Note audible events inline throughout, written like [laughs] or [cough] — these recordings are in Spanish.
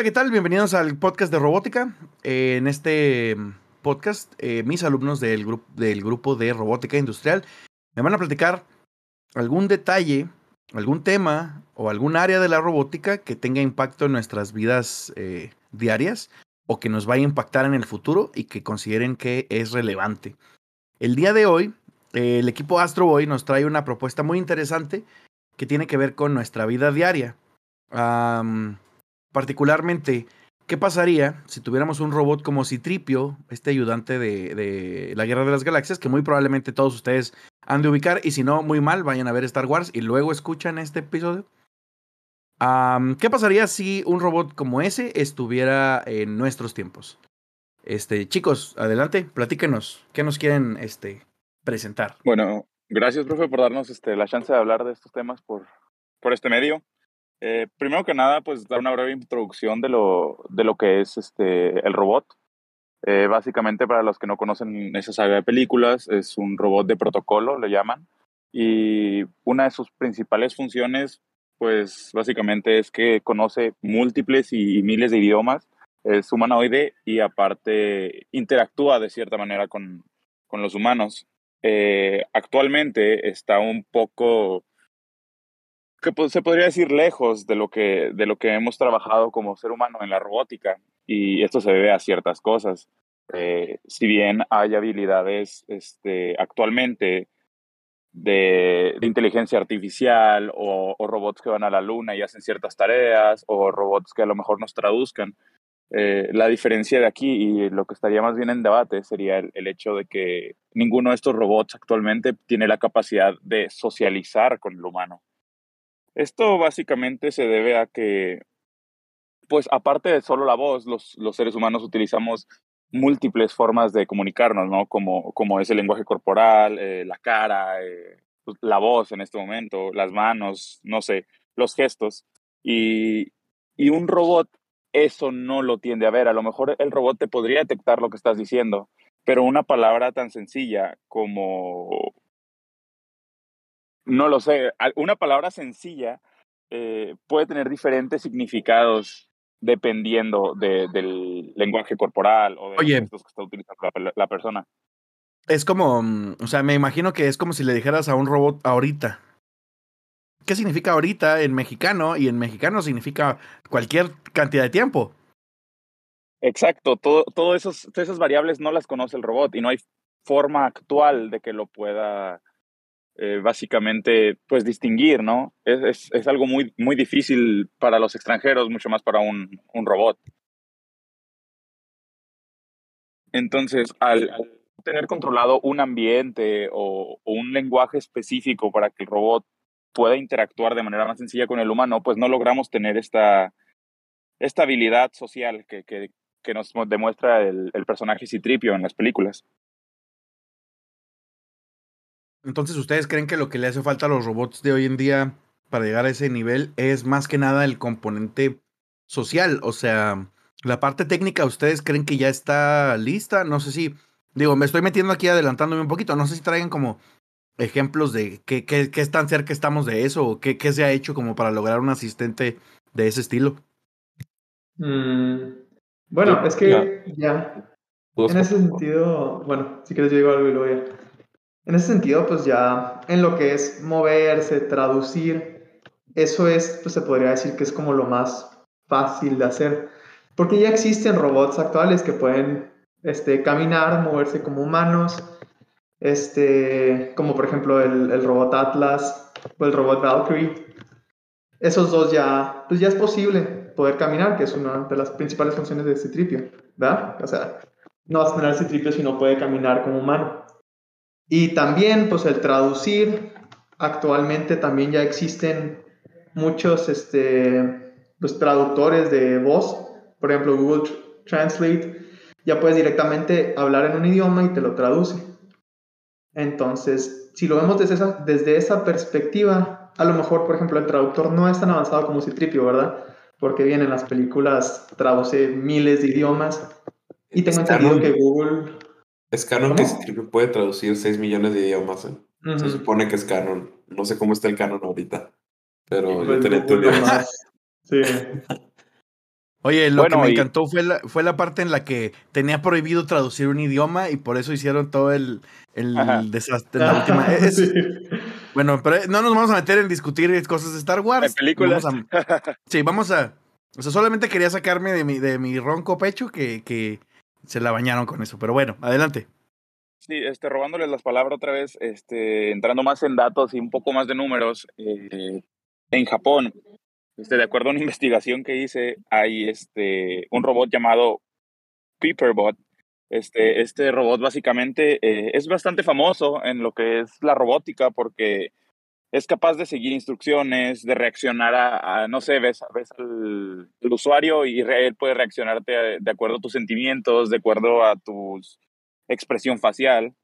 Hola, ¿qué tal? Bienvenidos al podcast de robótica. Eh, en este podcast, eh, mis alumnos del, grupo de robótica industrial me van a platicar algún detalle, algún tema o algún área de la robótica que tenga impacto en nuestras vidas eh, diarias o que nos vaya a impactar en el futuro y que consideren que es relevante. El día de hoy, el equipo Astro Boy nos trae una propuesta muy interesante que tiene que ver con nuestra vida diaria. Particularmente, ¿qué pasaría si tuviéramos un robot como Citripio, este ayudante de, la Guerra de las Galaxias, que muy probablemente todos ustedes han de ubicar, y si no, muy mal, vayan a ver Star Wars y luego escuchan este episodio? ¿Qué pasaría si un robot como ese estuviera en nuestros tiempos? Este, chicos, adelante, platíquenos, ¿qué nos quieren este, presentar? Bueno, gracias, profe, por darnos este, la chance de hablar de estos temas por, por este medio. Eh, primero que nada, pues dar una breve introducción de lo, de lo que es este, el robot. Eh, básicamente, para los que no conocen esa saga de películas, es un robot de protocolo, le llaman. Y una de sus principales funciones, pues básicamente es que conoce múltiples y, miles de idiomas, es humanoide y aparte interactúa de cierta manera con, con los humanos. Eh, actualmente está un poco que se podría decir lejos de lo, que, de lo que hemos trabajado como ser humano en la robótica. Y esto se debe a ciertas cosas. Eh, si bien hay habilidades este, actualmente de, inteligencia artificial o, robots que van a la luna y hacen ciertas tareas o robots que a lo mejor nos traduzcan, eh, la diferencia de aquí y lo que estaría más bien en debate sería el, el, hecho de que ninguno de estos robots actualmente tiene la capacidad de socializar con el humano. Esto básicamente se debe a que, pues aparte de solo la voz, los, los seres humanos utilizamos múltiples formas de comunicarnos, ¿no? Como, como es el lenguaje corporal, eh, la cara, eh, pues, la voz en este momento, las manos, no sé, los gestos. Y, y un robot eso no lo tiende a ver. A lo mejor el robot te podría detectar lo que estás diciendo, pero una palabra tan sencilla como no lo sé. Una palabra sencilla eh, puede tener diferentes significados dependiendo del lenguaje corporal o de Oye, los que está utilizando la, persona. Es como, mm, o sea, me imagino que es como si le dijeras a un robot ahorita. ¿Qué significa ahorita en mexicano? Y en mexicano significa cualquier cantidad de tiempo. Exacto, todo, todo esos, todas esas variables no las conoce el robot y no hay forma actual de que lo pueda eh, básicamente, pues distinguir, ¿no? Es, es, algo muy, muy difícil para los extranjeros, mucho más para un, un robot. Entonces, al, tener controlado un ambiente o, un lenguaje específico para que el robot pueda interactuar de manera más sencilla con el humano, pues no logramos tener esta, esta habilidad social que, que, que nos demuestra el, el personaje Citripio en las películas. Entonces, ¿ustedes creen que lo que le hace falta a los robots de hoy en día para llegar a ese nivel es más que nada el componente social? O sea, la parte técnica, ¿ustedes creen que ya está lista? No sé si, digo, me estoy metiendo aquí adelantándome un poquito, no sé si traigan como ejemplos de qué, qué, qué tan cerca estamos de eso o qué, qué, se ha hecho como para lograr un asistente de ese estilo. Mm, bueno, es que ya, en ese sentido, bueno, si quieres yo digo algo y luego ya. En ese sentido, pues ya en lo que es moverse, traducir, eso es, pues se podría decir que es como lo más fácil de hacer, porque ya existen robots actuales que pueden este, caminar, moverse como humanos, este, como por ejemplo el, el robot Atlas o el robot Valkyrie. Esos dos ya, pues ya es posible poder caminar, que es una de las principales funciones de Citripio, ¿verdad? O sea, no vas a tener Citripio si no puede caminar como humano. Y también, pues el traducir, actualmente también ya existen muchos este, pues, traductores de voz, por ejemplo Google Translate, ya puedes directamente hablar en un idioma y te lo traduce. Entonces, si lo vemos desde esa, desde esa perspectiva, a lo mejor, por ejemplo, el traductor no es tan avanzado como Citripio, ¿verdad? Porque bien, en las películas traduce miles de idiomas y tengo entendido que Google... Es canon que puede traducir 6 millones de idiomas. ¿eh? Se supone que es canon. No sé cómo está el canon ahorita, pero yo tenía entendido. Sí. [laughs] Oye, lo que me encantó fue la, fue la parte en la que tenía prohibido traducir un idioma y por eso hicieron todo el, el desastre. La última. [laughs] Bueno, pero no nos vamos a meter en discutir cosas de Star Wars. En películas. [laughs] sí, vamos a. O sea, solamente quería sacarme de mi, de mi ronco pecho que, que se la bañaron con eso. Pero bueno, adelante. Sí, este, robándoles las palabras otra vez, este, entrando más en datos y un poco más de números. Eh, en Japón, este, de acuerdo a una [laughs] investigación que hice, hay este, un robot llamado Peeperbot. Este, este robot básicamente eh, es bastante famoso en lo que es la robótica porque es capaz de seguir instrucciones, de reaccionar a, no sé, ves, ves al, usuario y él puede reaccionarte de acuerdo a tus sentimientos, de acuerdo a tu expresión facial.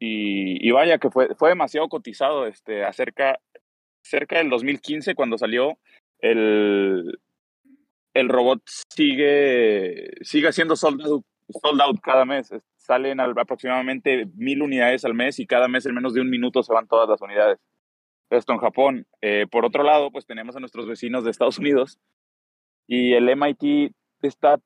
Y, y, vaya que fue, fue demasiado cotizado este, acerca, cerca del 2015 cuando salió el, el robot sigue, sigue siendo sold out, cada mes. Salen aproximadamente mil unidades al mes y cada mes en menos de un minuto se van todas las unidades. Esto en Japón. Eh, por otro lado, pues tenemos a nuestros vecinos de Estados Unidos y el MIT está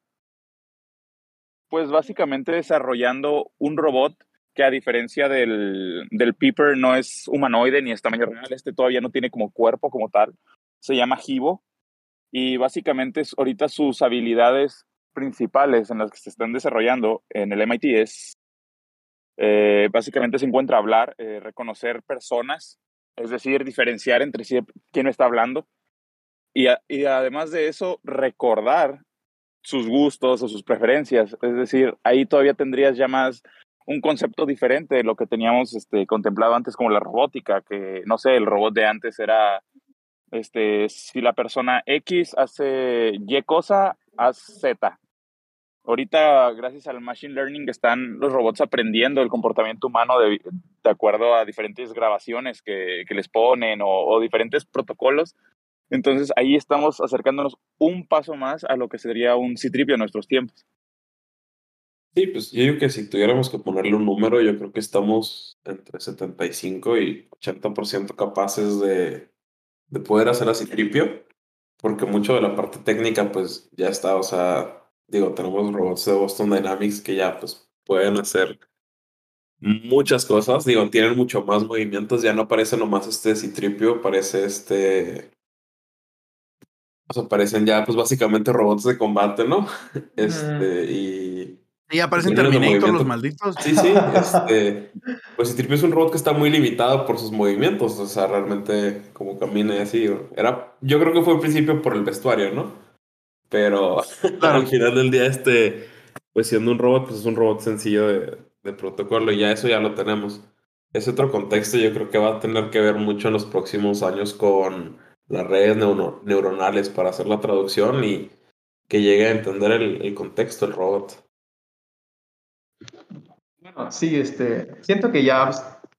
pues básicamente desarrollando un robot que a diferencia del, del Peeper no es humanoide ni es tamaño real, este todavía no tiene como cuerpo como tal, se llama Hivo y básicamente ahorita sus habilidades principales en las que se están desarrollando en el MIT es, eh, básicamente se encuentra hablar, eh, reconocer personas, es decir, diferenciar entre sí quién está hablando y, además de eso recordar sus gustos o sus preferencias, es decir, ahí todavía tendrías ya más un concepto diferente de lo que teníamos este, contemplado antes como la robótica, que no sé, el robot de antes era este, si la persona X hace Y cosa, haz Z. Ahorita, gracias al Machine Learning, están los robots aprendiendo el comportamiento humano de, de acuerdo a diferentes grabaciones que, que les ponen o, diferentes protocolos. Entonces, ahí estamos acercándonos un paso más a lo que sería un citripio en nuestros tiempos. Sí, pues yo digo que si tuviéramos que ponerle un número, yo creo que estamos entre 75 y 80% capaces de, de poder hacer así tripio, porque mucho de la parte técnica pues ya está, o sea, digo, tenemos robots de Boston Dynamics que ya pues pueden hacer muchas cosas, digo, tienen mucho más movimientos, ya no parece nomás este citripio, parece este... O sea, parecen ya pues básicamente robots de combate, ¿no? [laughs] Este, y y aparecen Terminator los malditos. Sí, sí. [laughs] Este, pues Citripio es un robot que está muy limitado por sus movimientos. O sea, realmente como camina así. Era, yo creo que fue al principio por el vestuario, ¿no? Pero [laughs] al final del día, este, pues siendo un robot, pues es un robot sencillo de, de protocolo. Y ya eso ya lo tenemos. Ese otro contexto yo creo que va a tener que ver mucho en los próximos años con las redes neuronales para hacer la traducción y que llegue a entender el, el contexto del robot. Bueno, sí, este, siento que ya,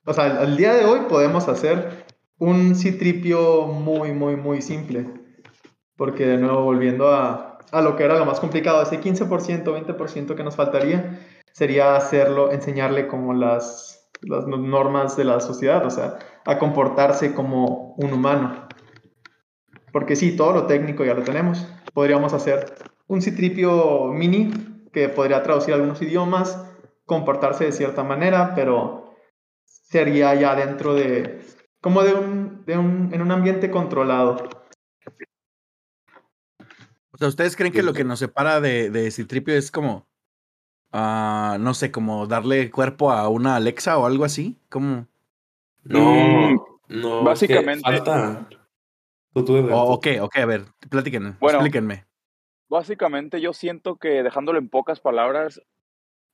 o sea, al día de hoy podemos hacer un citripio muy, muy, muy simple. Porque de nuevo, volviendo a, a lo que era lo más complicado, ese 15%, 20% que nos faltaría, sería hacerlo, enseñarle como las, las normas de la sociedad, o sea, a comportarse como un humano. Porque sí, todo lo técnico ya lo tenemos. Podríamos hacer un citripio mini que podría traducir algunos idiomas, comportarse de cierta manera, pero sería ya dentro de, como de un, de un, en un ambiente controlado. O sea, ¿ustedes creen que lo que nos separa de, de Citripio es como, uh, no sé, como darle cuerpo a una Alexa o algo así? ¿Cómo? No, mm, no. Básicamente. Falta. Oh, ok, ok, a ver, platíquenme, bueno, explíquenme. Básicamente yo siento que dejándolo en pocas palabras,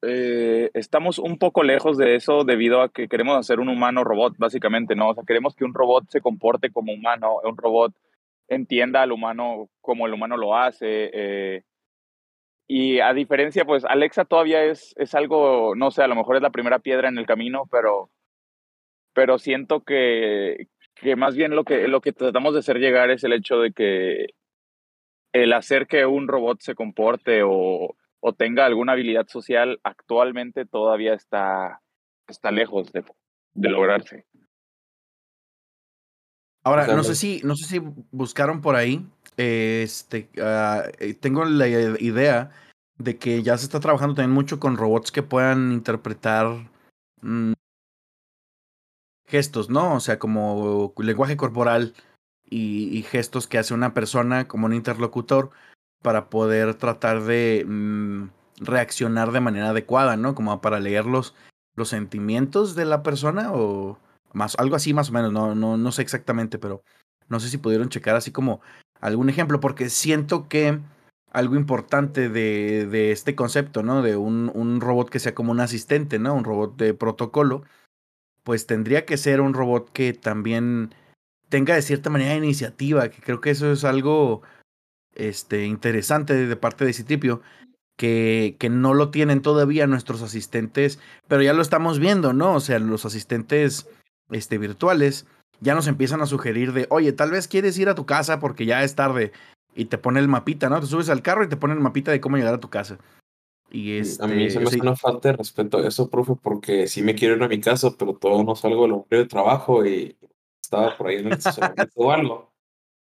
eh, estamos un poco lejos de eso debido a que queremos hacer un humano robot, básicamente, ¿no? O sea, queremos que un robot se comporte como humano, un robot entienda al humano como el humano lo hace. Eh, y a diferencia, pues Alexa todavía es, es algo, no sé, a lo mejor es la primera piedra en el camino, pero, pero siento que, que más bien lo que, lo que tratamos de hacer llegar es el hecho de que el hacer que un robot se comporte o, o tenga alguna habilidad social actualmente todavía está, está lejos de, de lograrse. Ahora, no sé si, no sé si buscaron por ahí. Este, ah, eh, tengo la idea de que ya se está trabajando también mucho con robots que puedan interpretar mm, gestos, ¿no? O sea, como lenguaje corporal y, gestos que hace una persona como un interlocutor para poder tratar de mm, reaccionar de manera adecuada, ¿no? Como para leer los, los sentimientos de la persona o más, algo así más o menos, no, no, no sé exactamente, pero no sé si pudieron checar así como algún ejemplo, porque siento que algo importante de, de este concepto, ¿no? De un, un, robot que sea como un asistente, ¿no? Un robot de protocolo, pues tendría que ser un robot que también tenga de cierta manera iniciativa, que creo que eso es algo este, interesante de parte de Citripio, que, que no lo tienen todavía nuestros asistentes, pero ya lo estamos viendo, ¿no? O sea, los asistentes este, virtuales ya nos empiezan a sugerir de, oye, tal vez quieres ir a tu casa porque ya es tarde y te pone el mapita, ¿no? Te subes al carro y te pone el mapita de cómo llegar a tu casa. Y este, a mí se me hace una falta de respeto a eso, profe, porque sí me quiero ir a mi casa, pero todo no salgo del horario de trabajo y estaba por ahí en el estacionamiento o algo.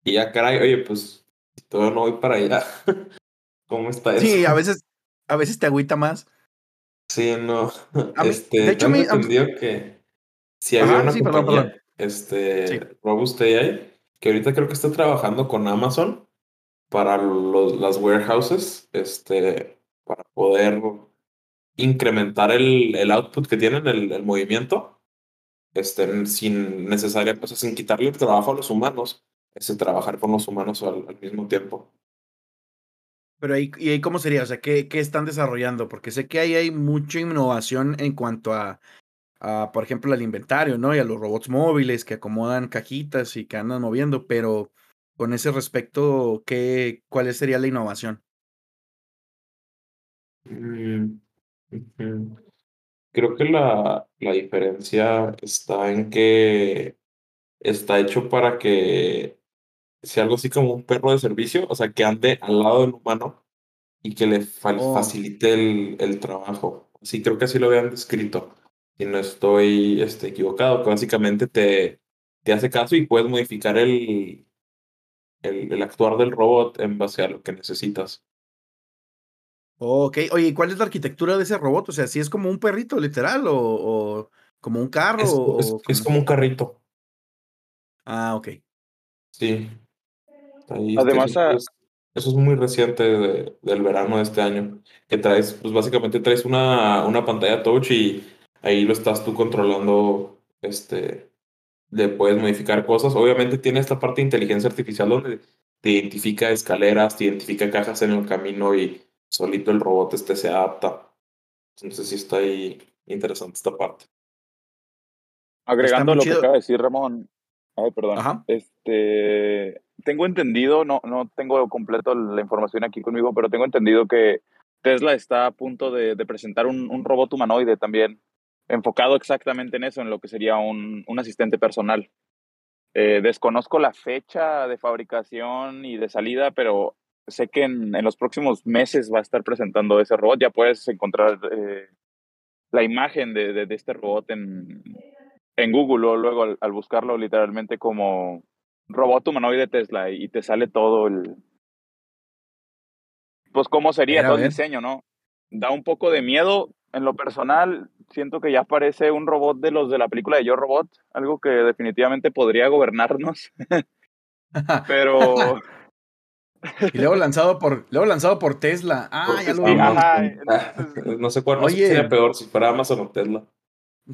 Y ya, caray, oye, pues todo no voy para allá. [laughs] ¿Cómo está eso? Sí, a veces, a veces te agüita más. Sí, no. este, de hecho, me entendido que si había una compañía, este, Robust AI, que ahorita creo que está trabajando con Amazon para los, las warehouses, este, para poder incrementar el, el output que tienen, el, el movimiento, este, sin necesaria, pues, sin quitarle el trabajo a los humanos, es trabajar con los humanos al, al mismo tiempo. Pero ahí, ¿y ahí cómo sería? O sea, ¿qué, ¿qué, están desarrollando? Porque sé que ahí hay mucha innovación en cuanto a por ejemplo, al inventario, ¿no? Y a los robots móviles que acomodan cajitas y que andan moviendo, pero con ese respecto, ¿qué, ¿cuál sería la innovación? Mm, Creo que la, la diferencia está en que está hecho para que sea algo así como un perro de servicio, o sea, que ande al lado del humano y que le oh. facilite el, el trabajo. Sí, creo que así lo habían descrito si no estoy este, equivocado, que básicamente te, te hace caso y puedes modificar el, el, el, actuar del robot en base a lo que necesitas. Ok, oye, ¿y cuál es la arquitectura de ese robot? O sea, si es como un perrito literal o, o como un carro. Es, o, es, es, como un carrito. Ah, ok. Sí. Ahí Además, a, eso es muy reciente de, del verano de este año. Que traes, pues básicamente traes una, una pantalla touch y ahí lo estás tú controlando, este, le puedes modificar cosas. Obviamente tiene esta parte de inteligencia artificial donde te identifica escaleras, te identifica cajas en el camino y solito el robot este se adapta. Entonces sí está ahí interesante esta parte. Agregando lo que acaba de decir Ramón, ay, perdón, este, tengo entendido, no, no tengo completo la información aquí conmigo, pero tengo entendido que Tesla está a punto de, de presentar un, un, robot humanoide también enfocado exactamente en eso, en lo que sería un, un asistente personal. Eh, desconozco la fecha de fabricación y de salida, pero sé que en, en, los próximos meses va a estar presentando ese robot. Ya puedes encontrar eh, la imagen de, de, de, este robot en, en Google o luego al, al, buscarlo literalmente como robot humanoide Tesla y te sale todo el... Pues cómo sería todo el diseño, ¿no? Da un poco de miedo. En lo personal, siento que ya parece un robot de los de la película de Yo Robot, algo que definitivamente podría gobernarnos. [laughs] Pero y luego lanzado por luego lanzado por Tesla. Ah, ya lo vi. no sé cuál Oye, sería peor si fuera Amazon o Tesla.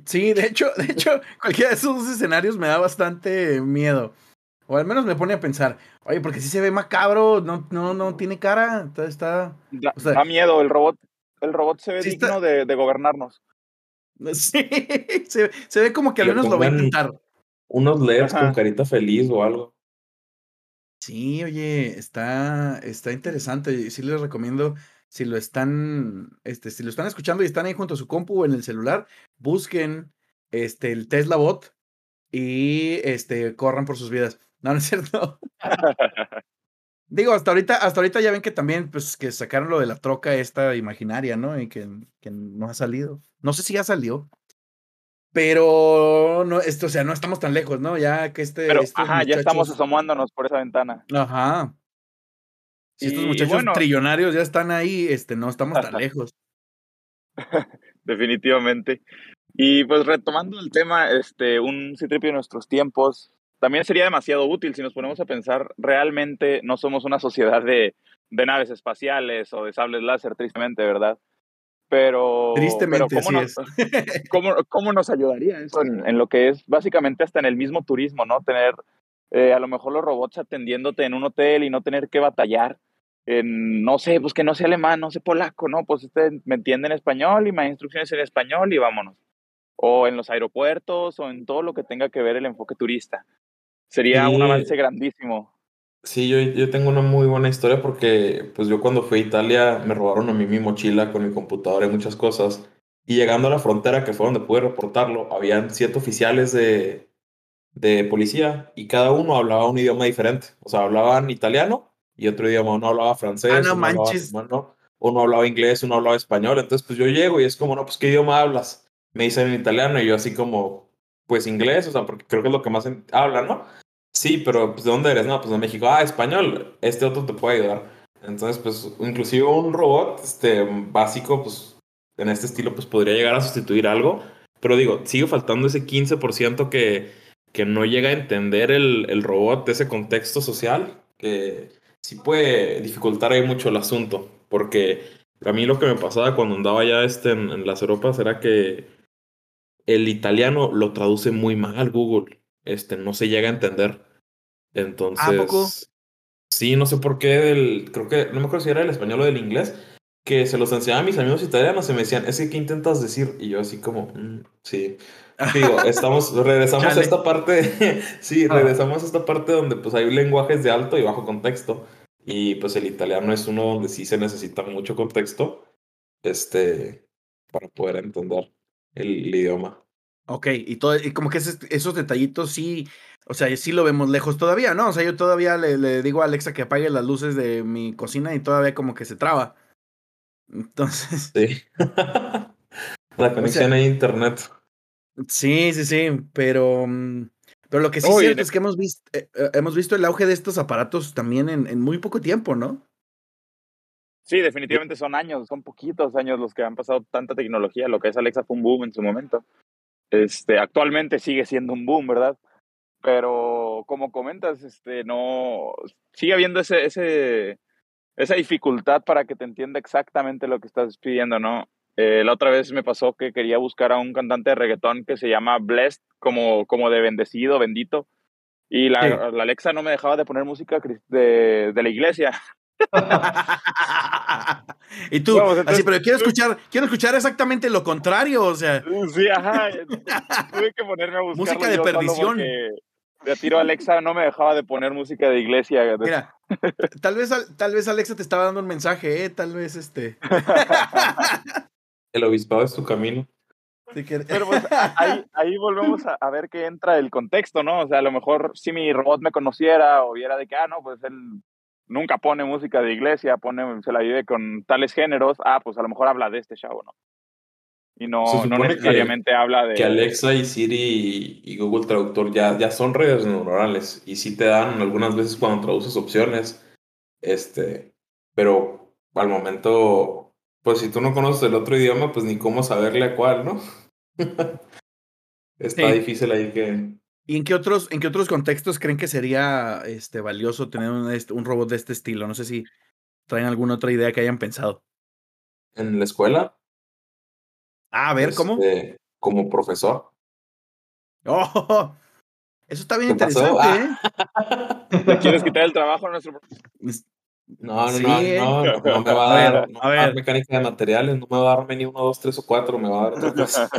Sí, de hecho, de hecho, cualquiera de esos dos escenarios me da bastante miedo. O al menos me pone a pensar, oye, porque si se ve macabro, no, no, no tiene cara, está. O sea, da miedo el robot. El robot se ve sí digno está... de, de, gobernarnos. [laughs] Sí, se, se, ve como que al menos lo va a intentar. Unos LEDs con carita feliz o algo. Sí, oye, está, está interesante. Sí les recomiendo, si lo están, este, si lo están escuchando y están ahí junto a su compu o en el celular, busquen este, el Tesla Bot y este, corran por sus vidas. No, no es cierto. [laughs] [laughs] Digo, hasta ahorita, hasta ahorita ya ven que también, pues, que sacaron lo de la troca esta imaginaria, ¿no? Y que, que no ha salido. No sé si ya salió. Pero no, esto, o sea, no estamos tan lejos, ¿no? Ya que este. Pero, ajá, ya estamos asomándonos por esa ventana. Ajá. Si estos muchachos trillonarios ya están ahí, este, no estamos tan [laughs] lejos. Definitivamente. Y pues retomando el tema, este, un citripio de nuestros tiempos, también sería demasiado útil si nos ponemos a pensar, realmente no somos una sociedad de, de naves espaciales o de sables láser, tristemente, ¿verdad? Pero, tristemente, ¿cómo, nos, [laughs] ¿cómo, ¿cómo, nos ayudaría eso en, lo que es básicamente hasta en el mismo turismo, ¿no? Tener eh, a lo mejor los robots atendiéndote en un hotel y no tener que batallar en, no sé, pues que no sé alemán, no sé polaco, ¿no? Pues usted me entiende en español y me da instrucciones en español y vámonos. O en los aeropuertos o en todo lo que tenga que ver el enfoque turista. Sería un avance grandísimo. Sí, yo, yo tengo una muy buena historia porque pues yo cuando fui a Italia me robaron a mí mi mochila con mi computadora y muchas cosas. Y llegando a la frontera, que fue donde pude reportarlo, habían siete oficiales de, de policía y cada uno hablaba un idioma diferente. O sea, hablaban italiano y otro idioma. Uno hablaba francés, ah, no uno, manches. Hablaba, uno hablaba inglés, uno hablaba español. Entonces, pues yo llego y es como, no, pues, ¿qué idioma hablas? Me dicen en italiano y yo así como, pues inglés, o sea, porque creo que es lo que más hablan, ¿no? Sí, pero pues, ¿de dónde eres? No, pues de México. Ah, español. Este otro te puede ayudar. Entonces, pues, inclusive un robot este, básico, pues, en este estilo, pues podría llegar a sustituir algo. Pero digo, sigue faltando ese 15% que, que no llega a entender el, el robot de ese contexto social, que sí puede dificultar ahí mucho el asunto. Porque a mí lo que me pasaba cuando andaba ya este en, en las Europas era que el italiano lo traduce muy mal Google este, no se llega a entender. Entonces. ¿A poco? Sí, no sé por qué creo que, no me acuerdo si era el español o del inglés, que se los enseñaba a mis amigos italianos y me decían, es que ¿qué intentas decir? Y yo así como, mm, sí. Digo, [laughs] estamos, regresamos a esta parte, [laughs] sí, regresamos a esta parte donde pues hay lenguajes de alto y bajo contexto. Y pues el italiano es uno donde sí se necesita mucho contexto, este, para poder entender el idioma. Ok, y, todo, y como que esos, detallitos sí, o sea, sí lo vemos lejos todavía, ¿no? O sea, yo todavía le, digo a Alexa que apague las luces de mi cocina y todavía como que se traba. Entonces. Sí. [laughs] [laughs] La conexión a internet. Sí, sí, sí, pero. Mm, pero lo que sí es cierto es que hemos visto, eh, eh, hemos visto el auge de estos aparatos también en, en muy poco tiempo, ¿no? Sí, definitivamente son años, son poquitos años los que han pasado tanta tecnología. Lo que es Alexa fue un boom en su momento. Este, actualmente sigue siendo un boom, ¿verdad? Pero como comentas, este, no, sigue habiendo ese, ese, esa dificultad para que te entienda exactamente lo que estás pidiendo, ¿no? Eh, la otra vez me pasó que quería buscar a un cantante de reggaetón que se llama Blessed, como, como de bendecido, bendito, y la, la Alexa no me dejaba de poner música de, de la iglesia. [laughs] y tú, así, pero quiero escuchar, quiero escuchar exactamente lo contrario, o sea. Sí, ajá. Tuve que ponerme a buscar. Música de perdición. De tiro Alexa no me dejaba de poner música de iglesia. Mira, tal vez, tal vez Alexa te estaba dando un mensaje, ¿eh? Tal vez este. [laughs] El obispado es tu camino. Pero pues, ahí, ahí volvemos a, a, ver que entra el contexto, ¿no? O sea, a lo mejor si mi robot me conociera o viera de que, ah, no, pues él nunca pone música de iglesia, pone, se la vive con tales géneros, ah, pues a lo mejor habla de este chavo, ¿no? Y no, no necesariamente habla de... Que Alexa y Siri y, Google Traductor ya, ya son redes neuronales y sí te dan algunas veces cuando traduces opciones, este, pero al momento, pues si tú no conoces el otro idioma, pues ni cómo saberle a cuál, ¿no? [laughs] Está difícil ahí que, ¿Y en qué otros, en qué otros contextos creen que sería este, valioso tener un, un robot de este estilo? No sé si traen alguna otra idea que hayan pensado. ¿En la escuela? Ah, a ver, ¿cómo? Este, como profesor. Oh, eso está bien interesante, ¿eh? [laughs] ¿Quieres quitar el trabajo a nuestro No, no, no, no, no, me va a, dar, a ver. mecánica de materiales, no me va a darme ni uno, dos, tres o cuatro, me va a dar otra cosa.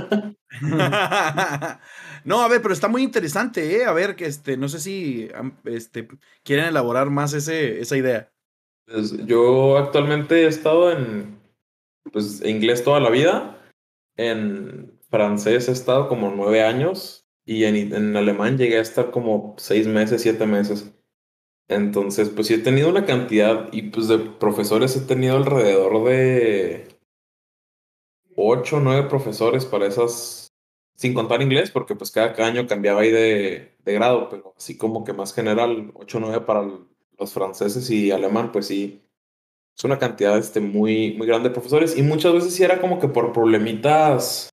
[laughs] no, a ver, pero está muy interesante, ¿eh? A ver, que este, no sé si este, quieren elaborar más ese, esa idea. Pues yo actualmente he estado en pues, inglés toda la vida. En francés he estado como nueve años y en, en alemán llegué a estar como seis meses, siete meses. Entonces, pues sí he tenido una cantidad y pues de profesores he tenido alrededor de ocho o nueve profesores para esas, sin contar inglés, porque pues cada, año cambiaba ahí de, de, grado, pero así como que más general, ocho o nueve para los franceses y alemán, pues sí, es una cantidad este, muy, muy grande de profesores. Y muchas veces sí era como que por problemitas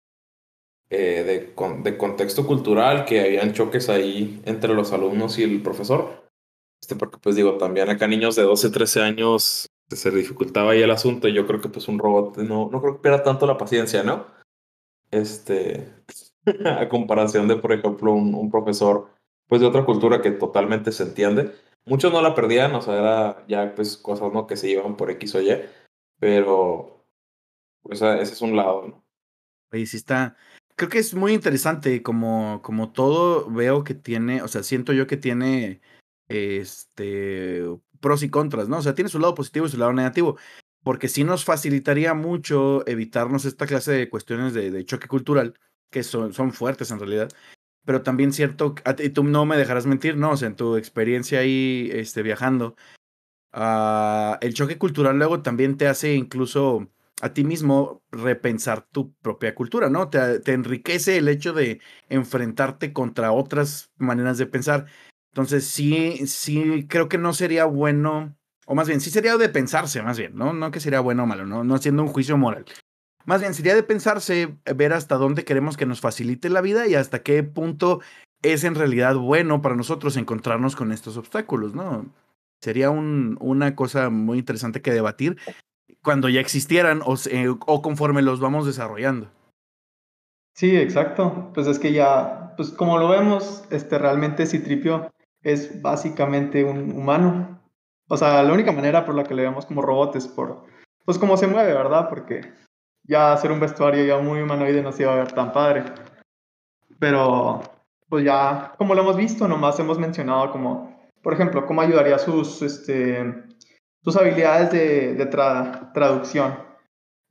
eh, de, de contexto cultural, que habían choques ahí entre los alumnos y el profesor este, porque pues digo, también acá niños de 12, 13 años se dificultaba ahí el asunto y yo creo que pues un robot no, no creo que pierda tanto la paciencia, ¿no? Este, [laughs] a comparación de, por ejemplo, un, un, profesor pues de otra cultura que totalmente se entiende. Muchos no la perdían, o sea, era ya pues cosas, ¿no? Que se llevan por X o Y, pero pues ese es un lado, ¿no? Oye, sí está, creo que es muy interesante como, como todo veo que tiene, o sea, siento yo que tiene este, pros y contras, ¿no? O sea, tiene su lado positivo y su lado negativo, porque sí nos facilitaría mucho evitarnos esta clase de cuestiones de, choque cultural, que son, son fuertes en realidad, pero también cierto, y tú no me dejarás mentir, ¿no? O sea, en tu experiencia ahí este, viajando, uh, el choque cultural luego también te hace incluso a ti mismo repensar tu propia cultura, ¿no? Te, te enriquece el hecho de enfrentarte contra otras maneras de pensar entonces, sí, sí, creo que no sería bueno, o más bien, sí sería de pensarse, más bien, ¿no? No que sería bueno o malo, no, no haciendo un juicio moral. Más bien, sería de pensarse, eh, ver hasta dónde queremos que nos facilite la vida y hasta qué punto es en realidad bueno para nosotros encontrarnos con estos obstáculos, ¿no? Sería un, una cosa muy interesante que debatir cuando ya existieran o, o conforme los vamos desarrollando. Sí, exacto. Pues es que ya, pues como lo vemos, este realmente Citripio es básicamente un humano. O sea, la única manera por la que le vemos como robot es por, pues cómo se mueve, ¿verdad? Porque ya hacer un vestuario ya muy humanoide no se iba a ver tan padre. Pero, pues ya, como lo hemos visto, nomás hemos mencionado como, por ejemplo, cómo ayudaría sus, este, sus habilidades de, de traducción.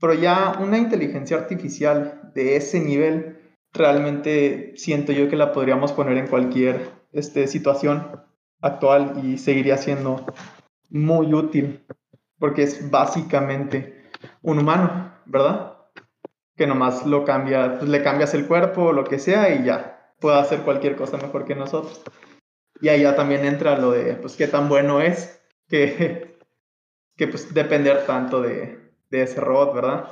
Pero ya una inteligencia artificial de ese nivel, realmente siento yo que la podríamos poner en cualquier este, situación actual y seguiría siendo muy útil porque es básicamente un humano, ¿verdad? Que nomás lo cambia, pues le cambias el cuerpo lo que sea y ya puede hacer cualquier cosa mejor que nosotros. Y ahí ya también entra lo de, pues, qué tan bueno es que, [laughs] que pues, depender tanto de, de ese robot, ¿verdad?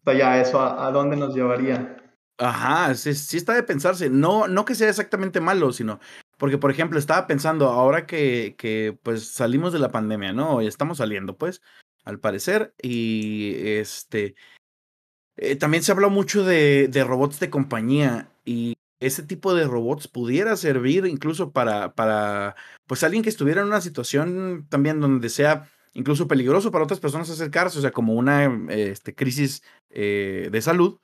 O sea, ya eso, ¿a, a dónde nos llevaría? Ajá, sí, está de pensarse. No, no que sea exactamente malo, sino porque, por ejemplo, estaba pensando ahora que, que pues salimos de la pandemia, ¿no? Y estamos saliendo, pues, al parecer. Y este eh, también se habló mucho de, de, robots de compañía. Y ese tipo de robots pudiera servir incluso para, para pues alguien que estuviera en una situación también donde sea incluso peligroso para otras personas acercarse, o sea, como una este, crisis eh, de salud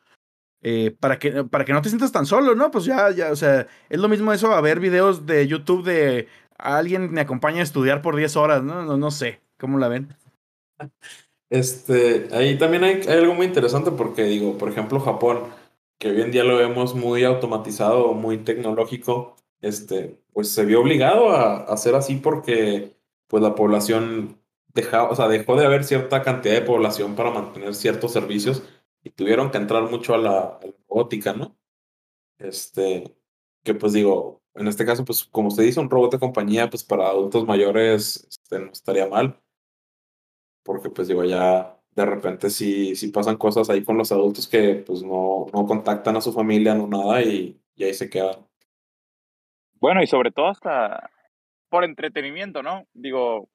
eh, para, que, para que no te sientas tan solo, ¿no? Pues ya, ya, o sea, es lo mismo eso a ver videos de YouTube de alguien me acompaña a estudiar por 10 horas, ¿no? No, no sé, ¿cómo la ven? Este, ahí también hay, algo muy interesante porque digo, por ejemplo, Japón, que hoy en día lo vemos muy automatizado, muy tecnológico, este, pues se vio obligado a, hacer así porque pues la población dejó, o sea, dejó de haber cierta cantidad de población para mantener ciertos servicios y tuvieron que entrar mucho a la, robótica, ¿no? Este, que pues digo, en este caso, pues como usted dice, un robot de compañía, pues para adultos mayores este, no estaría mal, porque pues digo, ya de repente sí, sí pasan cosas ahí con los adultos que pues no, no contactan a su familia, no nada, y, y ahí se quedan. Bueno, y sobre todo hasta por entretenimiento, ¿no? Digo,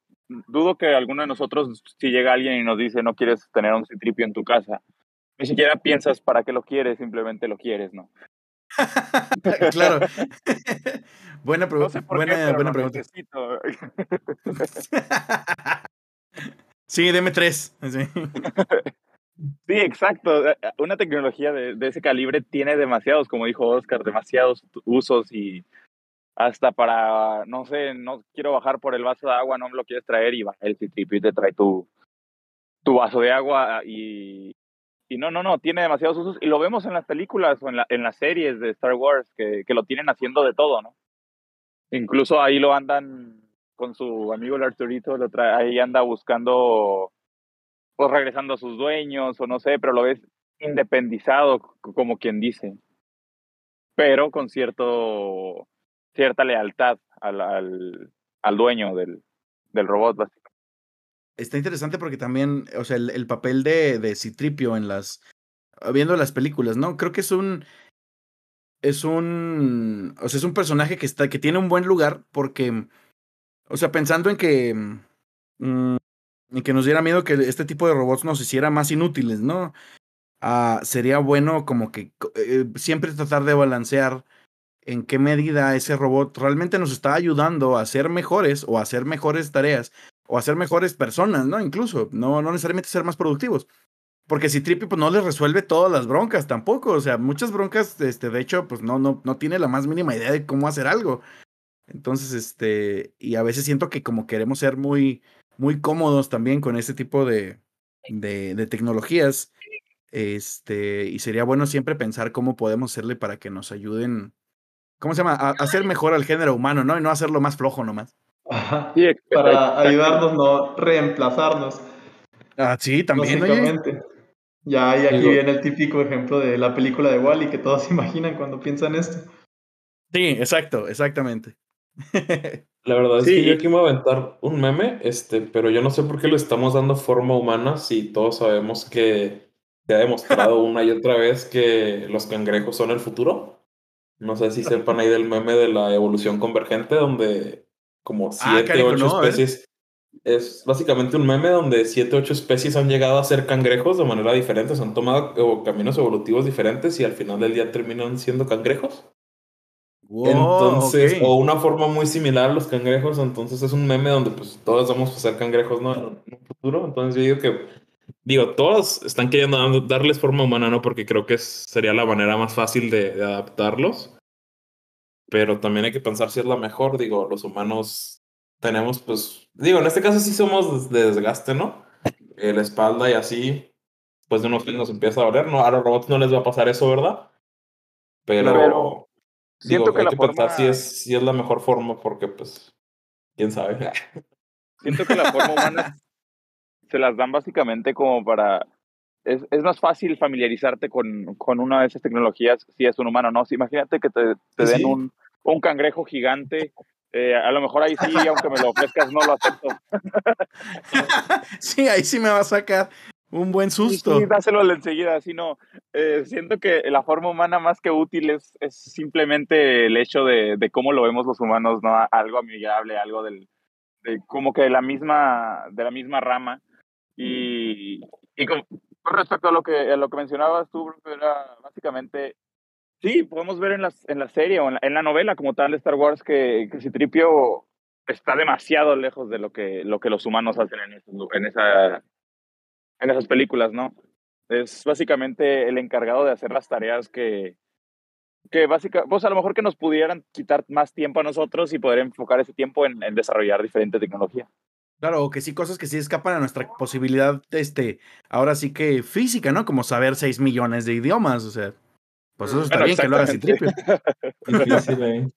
dudo que alguno de nosotros, si llega alguien y nos dice no quieres tener un citripio en tu casa, ni siquiera piensas para qué lo quieres, simplemente lo quieres, ¿no? [laughs] claro. [laughs] buena, pregunta buena, buena pregunta. [laughs] sí, deme tres. Sí. exacto. Una tecnología de, de, ese calibre tiene demasiados, como dijo Oscar, demasiados usos y hasta para, no sé, no quiero bajar por el vaso de agua, no me lo quieres traer y va el y te trae tu, tu vaso de agua y, y no, no, no, tiene demasiados usos y lo vemos en las películas o en, la, las series de Star Wars que, que lo tienen haciendo de todo, ¿no? Incluso ahí lo andan con su amigo el Arturito, lo trae, ahí anda buscando, pues regresando a sus dueños o no sé, pero lo ves independizado, como quien dice, pero con cierto cierta lealtad al, al, al dueño del, del robot, básicamente. Está interesante porque también, o sea, el, el papel de, de Citripio en las. viendo las películas, ¿no? Creo que es un. Es un. O sea, es un personaje que está. que tiene un buen lugar. Porque. O sea, pensando en que. Mm, en que nos diera miedo que este tipo de robots nos hiciera más inútiles, ¿no? Ah, sería bueno como que eh, siempre tratar de balancear en qué medida ese robot realmente nos está ayudando a ser mejores o a hacer mejores tareas o a ser mejores personas, ¿no? Incluso, no, no necesariamente ser más productivos. Porque si Trippy pues, no les resuelve todas las broncas tampoco. O sea, muchas broncas, este, de hecho, pues no, no, no tiene la más mínima idea de cómo hacer algo. Entonces, este, y a veces siento que como queremos ser muy, muy cómodos también con este tipo de, de, de tecnologías, este, y sería bueno siempre pensar cómo podemos hacerle para que nos ayuden ¿cómo se llama? A, hacer mejor al género humano, ¿no? Y no hacerlo más flojo nomás. Ajá. para ayudarnos, no reemplazarnos. Ah, sí, también. Básicamente. Ya, y aquí viene el típico ejemplo de la película de Wally que todos [laughs] imaginan cuando piensan esto. Sí, exacto, exactamente. [laughs] La verdad es que yo aquí me voy a aventar un meme, este, pero yo no sé por qué le estamos dando forma humana si todos sabemos que se ha demostrado [laughs] una y otra vez que los cangrejos son el futuro. No sé si sepan ahí del meme de la evolución convergente, donde como ah, siete, ocho especies. Es básicamente un meme donde siete, ocho especies han llegado a ser cangrejos de manera diferente, se han tomado caminos evolutivos diferentes y al final del día terminan siendo cangrejos. entonces, o una forma muy similar a los cangrejos, entonces es un meme donde pues todos vamos a ser cangrejos ¿no? en un futuro. Entonces yo digo que digo, todos están queriendo darles forma humana, ¿no? Porque creo que sería la manera más fácil de, adaptarlos. Pero también hay que pensar si es la mejor. Digo, los humanos tenemos, pues, digo, en este caso sí somos de desgaste, ¿no? la espalda y así, pues de unos nos empieza a doler, ¿no? A los robots no les va a pasar eso, ¿verdad? Pero, siento que hay que pensar si es, si es la mejor forma, porque, pues, quién sabe. [laughs] Siento que la forma humana se las dan básicamente como para... Es, es más fácil familiarizarte con, con, una de esas tecnologías si es un humano, ¿no? Si imagínate que te, te den un, un cangrejo gigante eh, a lo mejor ahí sí, aunque me lo ofrezcas, no lo acepto. sí, ahí sí me va a sacar un buen susto. Sí, dáselo enseguida, así no. Eh, siento que la forma humana más que útil es, es simplemente el hecho de, de, cómo lo vemos los humanos, ¿no? Algo amigable, algo del, de como que de la misma, de la misma rama. Y, y con, respecto a lo que, a lo que mencionabas tú, era básicamente, sí, podemos ver en, las, en la serie o en la, novela como tal de Star Wars que, que Citripio está demasiado lejos de lo que, lo que los humanos hacen en, en, esa, en esas películas, ¿no? Es básicamente el encargado de hacer las tareas que, que básicamente, pues a lo mejor que nos pudieran quitar más tiempo a nosotros y poder enfocar ese tiempo en, desarrollar diferente tecnología. Claro, que sí, cosas que sí escapan a nuestra posibilidad, este, ahora sí que física, ¿no? Como saber 6 millones de idiomas, o sea, pues eso está bien que lo hagas triple. ¿eh?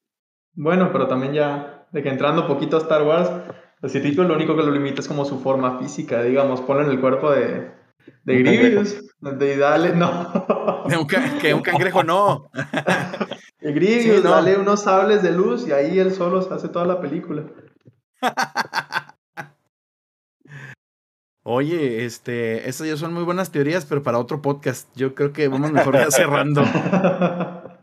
Bueno, pero también ya, de que entrando un poquito a Star Wars, el Citripio lo único que lo limita es como su forma física, digamos, ponlo en el cuerpo de, de Grievous, de dale, no. De un que un cangrejo no. De Grievous, dale unos sables de luz y ahí él solo se hace toda la película. [laughs] Oye, este, esas ya son muy buenas teorías, pero para otro podcast. Yo creo que vamos mejor ya cerrando. [laughs]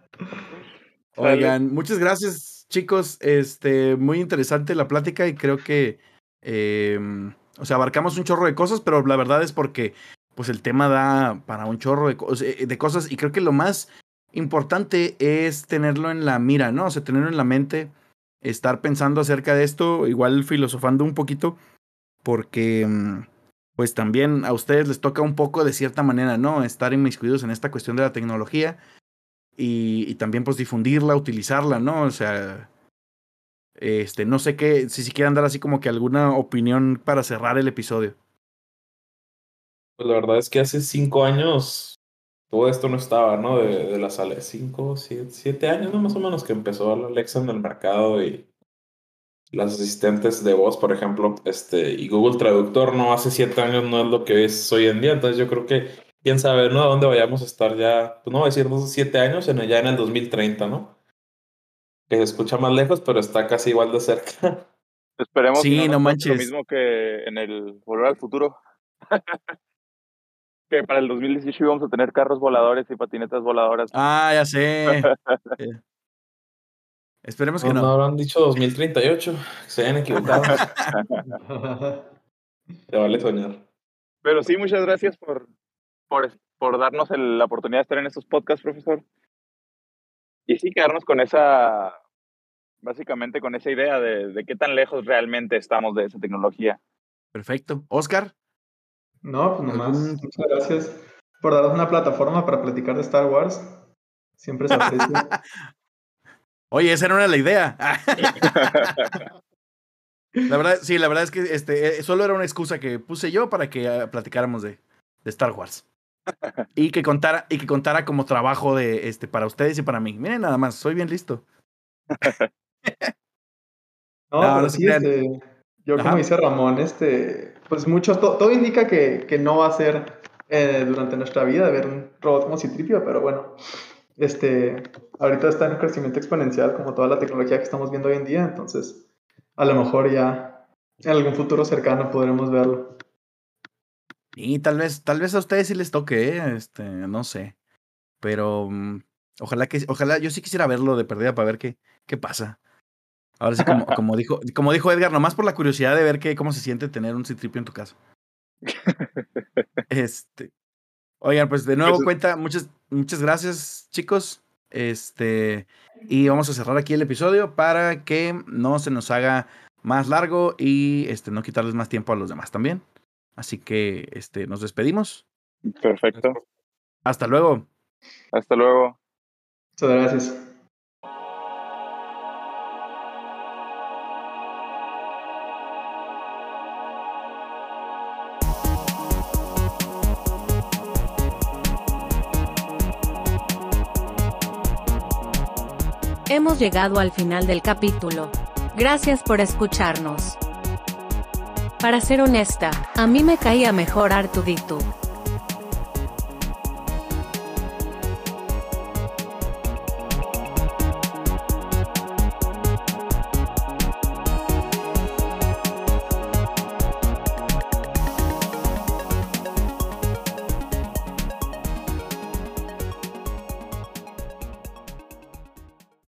Oigan, muchas gracias, chicos. Este, muy interesante la plática y creo que, em, o sea, abarcamos un chorro de cosas, pero la verdad es porque, pues, el tema da para un chorro de, de cosas y creo que lo más importante es tenerlo en la mira, ¿no? O sea, tenerlo en la mente, estar pensando acerca de esto, igual filosofando un poquito, porque mm, pues también a ustedes les toca un poco de cierta manera, ¿no? Estar inmiscuidos en esta cuestión de la tecnología y, también pues difundirla, utilizarla, ¿no? O sea, este, no sé qué, si si quieren dar así como que alguna opinión para cerrar el episodio. Pues la verdad es que hace cinco años todo esto no estaba, ¿no? De, de la cinco, siete, siete años, ¿no? Más o menos que empezó la Alexa en el mercado y las asistentes de voz, por ejemplo, este, y Google Traductor, no, hace siete años no es lo que es hoy en día, entonces yo creo que, quién sabe, ¿no? A dónde vayamos a estar ya, pues no voy a decir siete años, en, ya en el 2030, ¿no? Que se escucha más lejos, pero está casi igual de cerca. Esperemos Sí, que no pase lo manches. mismo que en el Volver al Futuro. [laughs] que para el 2018 íbamos a tener carros voladores y patinetas voladoras. Ah, ya sé. [laughs] Esperemos que No, no no. habrán dicho 2038, que se hayan equivocado. [laughs] Te vale soñar. Pero sí, muchas gracias por, por, por darnos el- la oportunidad de estar en estos podcasts, profesor. Y sí, quedarnos con esa, básicamente con esa idea de, de qué tan lejos realmente estamos de esa tecnología. Perfecto. Oscar, No, pues nomás, ¿Algún- muchas gracias por darnos una plataforma para platicar de Star Wars. Siempre se aprecia. [laughs] oye, esa no era la idea. [laughs] La verdad, sí, la verdad es que este, eh, solo era una excusa que puse yo para que ah, platicáramos de, de Star Wars. [laughs] Y que contara, y que contara como trabajo de este para ustedes y para mí. Miren nada más, soy bien listo. No, No, pero sí, este, yo Ajá. como dice Ramón, este, pues mucho, to- todo indica que, que no va a ser eh, durante nuestra vida ver un robot como Citripio, pero bueno, este, ahorita está en un crecimiento exponencial como toda la tecnología que estamos viendo hoy en día, entonces a lo mejor ya en algún futuro cercano podremos verlo. Y tal vez, tal vez a ustedes sí les toque, ¿eh? este, no sé. Pero mm, ojalá que, ojalá, yo sí quisiera verlo de perdida para ver qué, qué pasa. Ahora sí, como, como dijo, [laughs] como dijo Edgar, nomás por la curiosidad de ver qué, cómo se siente tener un citripio en tu casa. [laughs] Este. Oigan, pues de nuevo cuenta, muchas, muchas gracias, chicos. Este. Y vamos a cerrar aquí el episodio para que no se nos haga más largo y este, no quitarles más tiempo a los demás también. Así que este, nos despedimos. Perfecto. Hasta luego. Hasta luego. Muchas gracias. Hemos llegado al final del capítulo. Gracias por escucharnos. Para ser honesta, a mí me caía mejor Artudito.